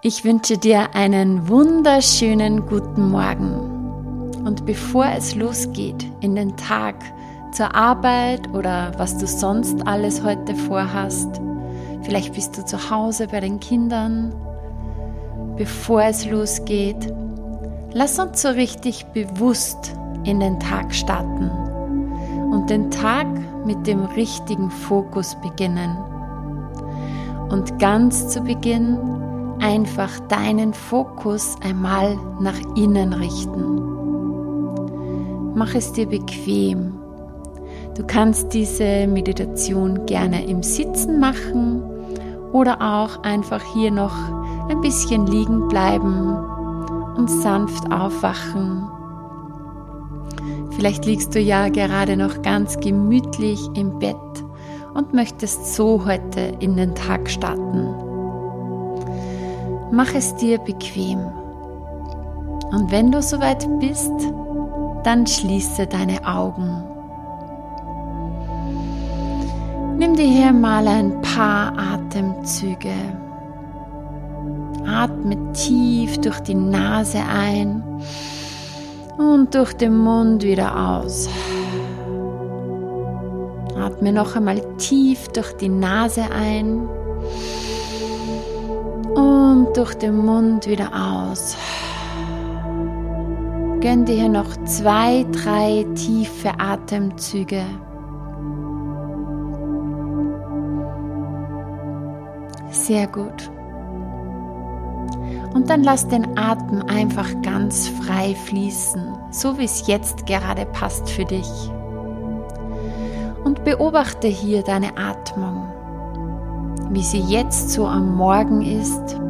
Ich wünsche dir einen wunderschönen guten Morgen. Und bevor es losgeht in den Tag, zur Arbeit oder was du sonst alles heute vorhast, vielleicht bist du zu Hause bei den Kindern, bevor es losgeht, lass uns so richtig bewusst in den Tag starten und den Tag mit dem richtigen Fokus beginnen. Und ganz zu Beginn einfach deinen Fokus einmal nach innen richten. Mach es dir bequem. Du kannst diese Meditation gerne im Sitzen machen oder auch einfach hier noch ein bisschen liegen bleiben und sanft aufwachen. Vielleicht liegst du ja gerade noch ganz gemütlich im Bett und möchtest so heute in den Tag starten. Mach es dir bequem. Und wenn du soweit bist, dann schließe deine Augen. Nimm dir hier mal ein paar Atemzüge. Atme tief durch die Nase ein und durch den Mund wieder aus. Atme noch einmal tief durch die Nase ein und durch den Mund wieder aus. Gönn dir hier noch zwei, drei tiefe Atemzüge. Sehr gut. Und dann lass den Atem einfach ganz frei fließen, so wie es jetzt gerade passt für dich. Und beobachte hier deine Atmung wie sie jetzt so am Morgen ist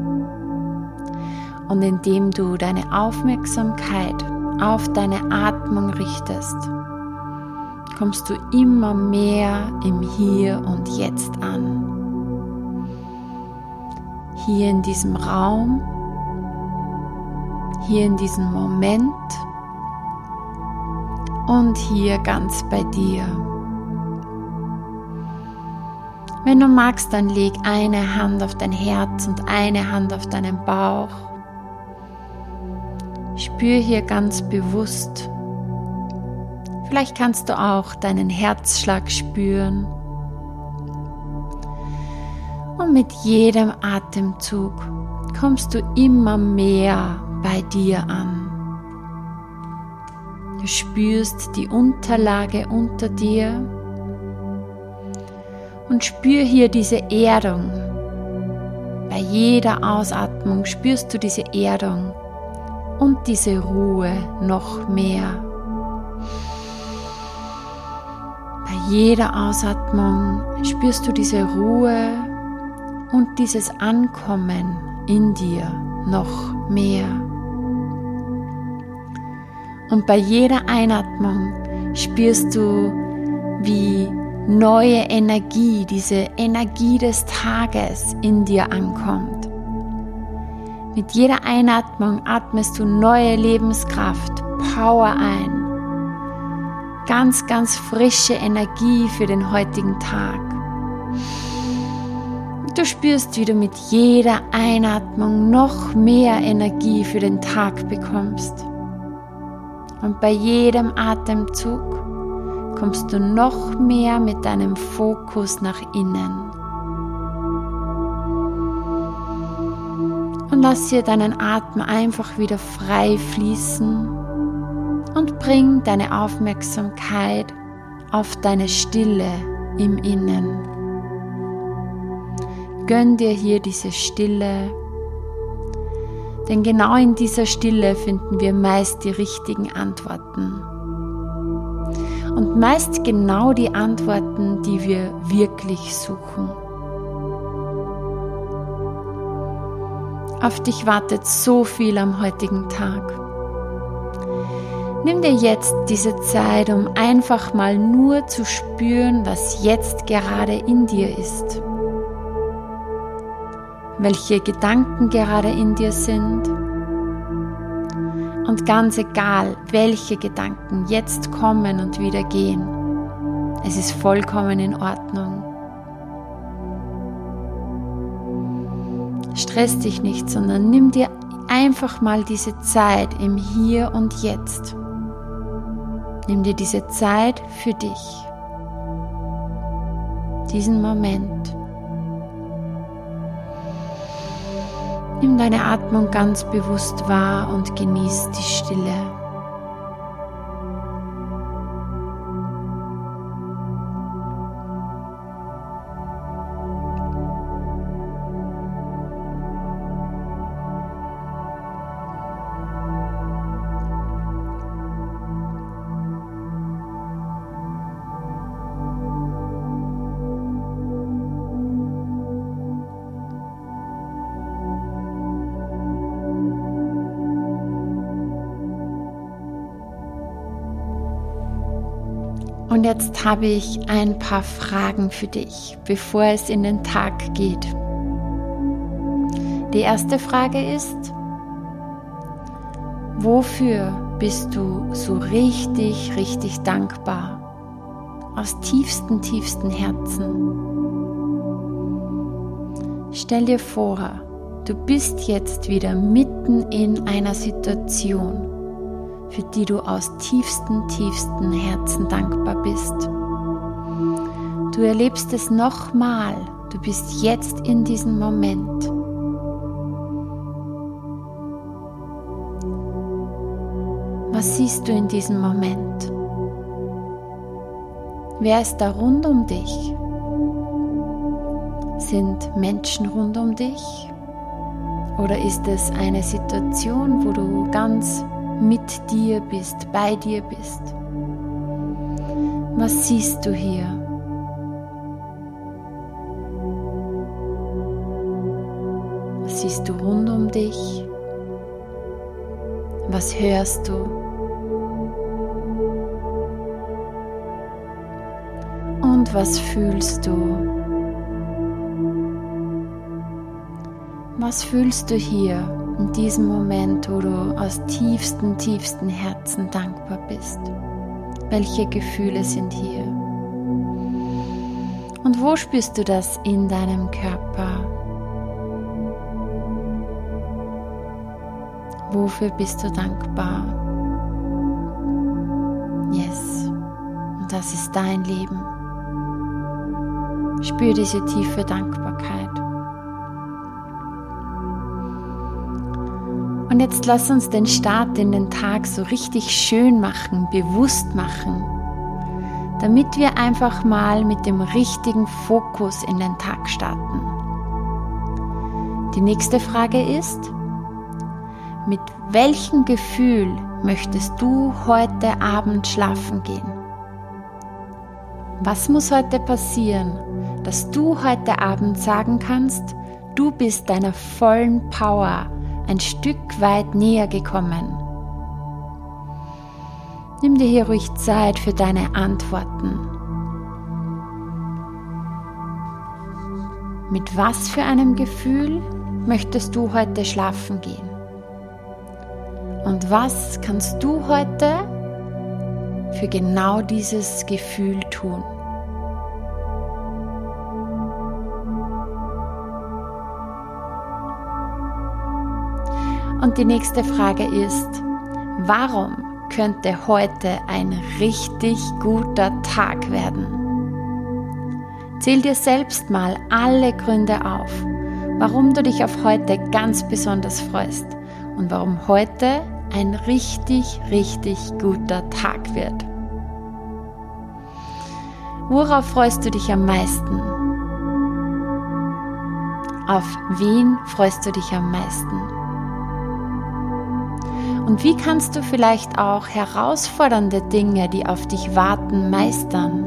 und indem du deine Aufmerksamkeit auf deine Atmung richtest, kommst du immer mehr im Hier und Jetzt an. Hier in diesem Raum, hier in diesem Moment und hier ganz bei dir. Wenn du magst, dann leg eine Hand auf dein Herz und eine Hand auf deinen Bauch. Spür hier ganz bewusst. Vielleicht kannst du auch deinen Herzschlag spüren. Und mit jedem Atemzug kommst du immer mehr bei dir an. Du spürst die Unterlage unter dir und spür hier diese Erdung. Bei jeder Ausatmung spürst du diese Erdung und diese Ruhe noch mehr. Bei jeder Ausatmung spürst du diese Ruhe und dieses Ankommen in dir noch mehr. Und bei jeder Einatmung spürst du, wie neue Energie, diese Energie des Tages in dir ankommt. Mit jeder Einatmung atmest du neue Lebenskraft, Power ein. Ganz, ganz frische Energie für den heutigen Tag. Du spürst, wie du mit jeder Einatmung noch mehr Energie für den Tag bekommst. Und bei jedem Atemzug kommst du noch mehr mit deinem Fokus nach innen. Und lass hier deinen Atem einfach wieder frei fließen und bring deine Aufmerksamkeit auf deine Stille im Innen. Gönn dir hier diese Stille, denn genau in dieser Stille finden wir meist die richtigen Antworten und meist genau die Antworten, die wir wirklich suchen. Auf dich wartet so viel am heutigen Tag. Nimm dir jetzt diese Zeit, um einfach mal nur zu spüren, was jetzt gerade in dir ist. Welche Gedanken gerade in dir sind und ganz egal, welche Gedanken jetzt kommen und wieder gehen, es ist vollkommen in Ordnung. Stress dich nicht, sondern nimm dir einfach mal diese Zeit im Hier und Jetzt. Nimm dir diese Zeit für dich. Diesen Moment. Nimm deine Atmung ganz bewusst wahr und genieß die Stille. Und jetzt habe ich ein paar Fragen für dich, bevor es in den Tag geht. Die erste Frage ist, wofür bist du so richtig, richtig dankbar? Aus tiefstem, tiefstem Herzen. Stell dir vor, du bist jetzt wieder mitten in einer Situation für die du aus tiefstem, tiefstem Herzen dankbar bist. Du erlebst es nochmal, du bist jetzt in diesem Moment. Was siehst du in diesem Moment? Wer ist da rund um dich? Sind Menschen rund um dich? Oder ist es eine Situation, wo du ganz mit dir bist, bei dir bist. Was siehst du hier? Was siehst du rund um dich? Was hörst du? Und was fühlst du? Was fühlst du hier? In diesem Moment, wo du aus tiefstem, tiefstem Herzen dankbar bist. Welche Gefühle sind hier? Und wo spürst du das in deinem Körper? Wofür bist du dankbar? Yes. Und das ist dein Leben. Spür diese tiefe Dankbarkeit. Und jetzt lass uns den Start in den Tag so richtig schön machen, bewusst machen, damit wir einfach mal mit dem richtigen Fokus in den Tag starten. Die nächste Frage ist, mit welchem Gefühl möchtest du heute Abend schlafen gehen? Was muss heute passieren, dass du heute Abend sagen kannst, du bist deiner vollen Power ein Stück weit näher gekommen. Nimm dir hier ruhig Zeit für deine Antworten. Mit was für einem Gefühl möchtest du heute schlafen gehen? Und was kannst du heute für genau dieses Gefühl tun? Und die nächste Frage ist, warum könnte heute ein richtig guter Tag werden? Zähl dir selbst mal alle Gründe auf, warum du dich auf heute ganz besonders freust und warum heute ein richtig, richtig guter Tag wird. Worauf freust du dich am meisten? Auf wen freust du dich am meisten? Und wie kannst du vielleicht auch herausfordernde Dinge, die auf dich warten, meistern?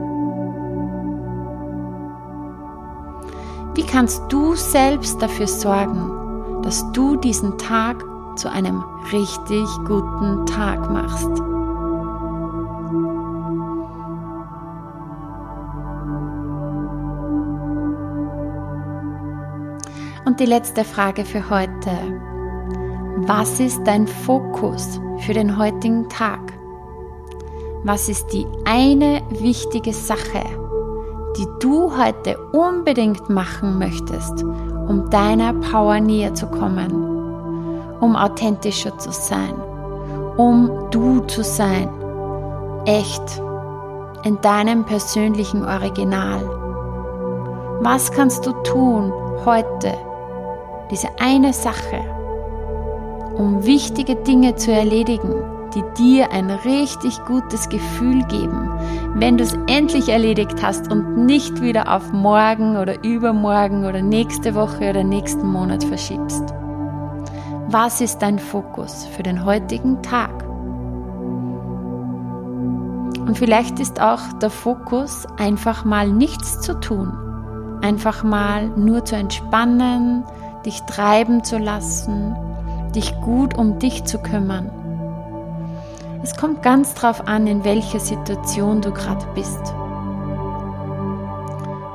Wie kannst du selbst dafür sorgen, dass du diesen Tag zu einem richtig guten Tag machst? Und die letzte Frage für heute. Was ist dein Fokus für den heutigen Tag? Was ist die eine wichtige Sache, die du heute unbedingt machen möchtest, um deiner Power näher zu kommen, um authentischer zu sein, um du zu sein, echt, in deinem persönlichen Original. Was kannst du tun heute, diese eine Sache, um wichtige Dinge zu erledigen, die dir ein richtig gutes Gefühl geben, wenn du es endlich erledigt hast und nicht wieder auf morgen oder übermorgen oder nächste Woche oder nächsten Monat verschiebst. Was ist dein Fokus für den heutigen Tag? Und vielleicht ist auch der Fokus, einfach mal nichts zu tun, einfach mal nur zu entspannen, dich treiben zu lassen, dich gut um dich zu kümmern. Es kommt ganz drauf an, in welcher Situation du gerade bist.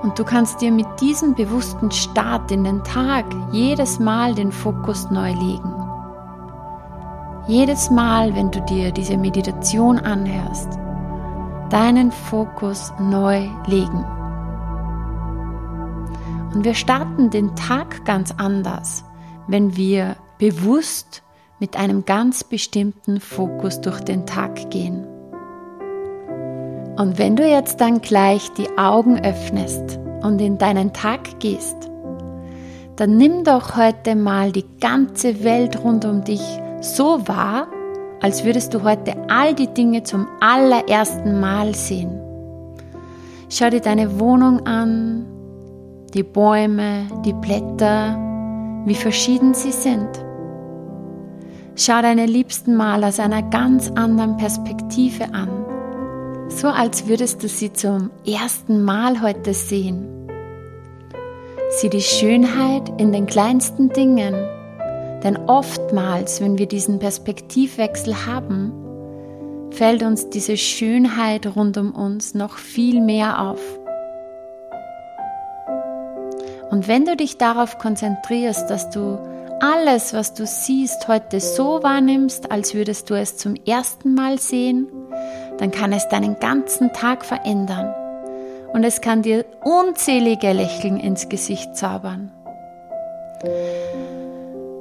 Und du kannst dir mit diesem bewussten Start in den Tag jedes Mal den Fokus neu legen. Jedes Mal, wenn du dir diese Meditation anhörst, deinen Fokus neu legen. Und wir starten den Tag ganz anders, wenn wir bewusst mit einem ganz bestimmten Fokus durch den Tag gehen. Und wenn du jetzt dann gleich die Augen öffnest und in deinen Tag gehst, dann nimm doch heute mal die ganze Welt rund um dich so wahr, als würdest du heute all die Dinge zum allerersten Mal sehen. Schau dir deine Wohnung an, die Bäume, die Blätter, wie verschieden sie sind. Schau deine Liebsten mal aus einer ganz anderen Perspektive an, so als würdest du sie zum ersten Mal heute sehen. Sieh die Schönheit in den kleinsten Dingen, denn oftmals, wenn wir diesen Perspektivwechsel haben, fällt uns diese Schönheit rund um uns noch viel mehr auf. Und wenn du dich darauf konzentrierst, dass du alles, was du siehst, heute so wahrnimmst, als würdest du es zum ersten Mal sehen, dann kann es deinen ganzen Tag verändern und es kann dir unzählige Lächeln ins Gesicht zaubern.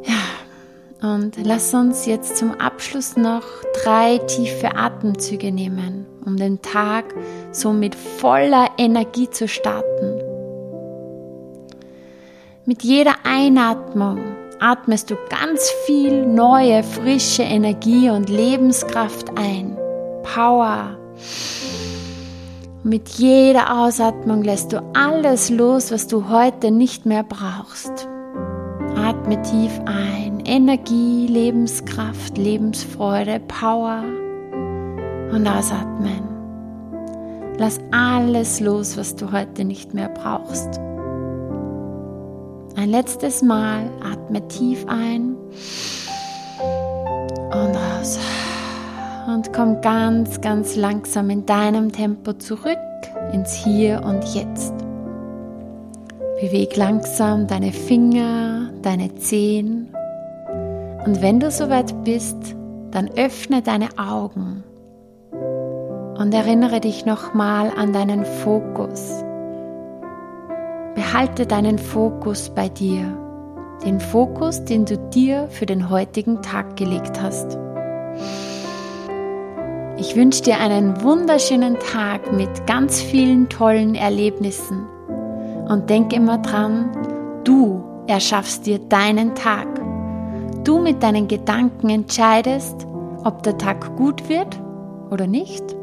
Ja, und lass uns jetzt zum Abschluss noch drei tiefe Atemzüge nehmen, um den Tag so mit voller Energie zu starten. Mit jeder Einatmung atmest du ganz viel neue, frische Energie und Lebenskraft ein. Power. Mit jeder Ausatmung lässt du alles los, was du heute nicht mehr brauchst. Atme tief ein. Energie, Lebenskraft, Lebensfreude, Power. Und ausatmen. Lass alles los, was du heute nicht mehr brauchst. Ein letztes Mal atme tief ein und raus. Und komm ganz, ganz langsam in deinem Tempo zurück ins Hier und Jetzt. Beweg langsam deine Finger, deine Zehen. Und wenn du soweit bist, dann öffne deine Augen und erinnere dich nochmal an deinen Fokus Behalte deinen Fokus bei dir, den Fokus, den du dir für den heutigen Tag gelegt hast. Ich wünsche dir einen wunderschönen Tag mit ganz vielen tollen Erlebnissen und denk immer dran, du erschaffst dir deinen Tag. Du mit deinen Gedanken entscheidest, ob der Tag gut wird oder nicht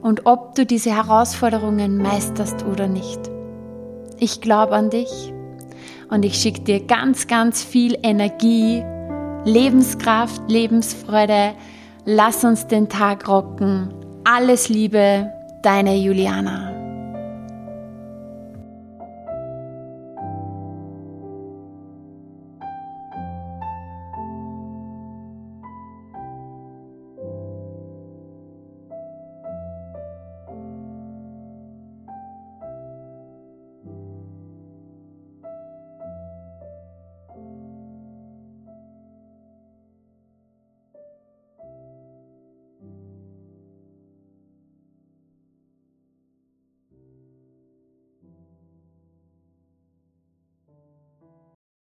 und ob du diese Herausforderungen meisterst oder nicht. Ich glaube an dich und ich schicke dir ganz, ganz viel Energie, Lebenskraft, Lebensfreude. Lass uns den Tag rocken. Alles Liebe, deine Juliana.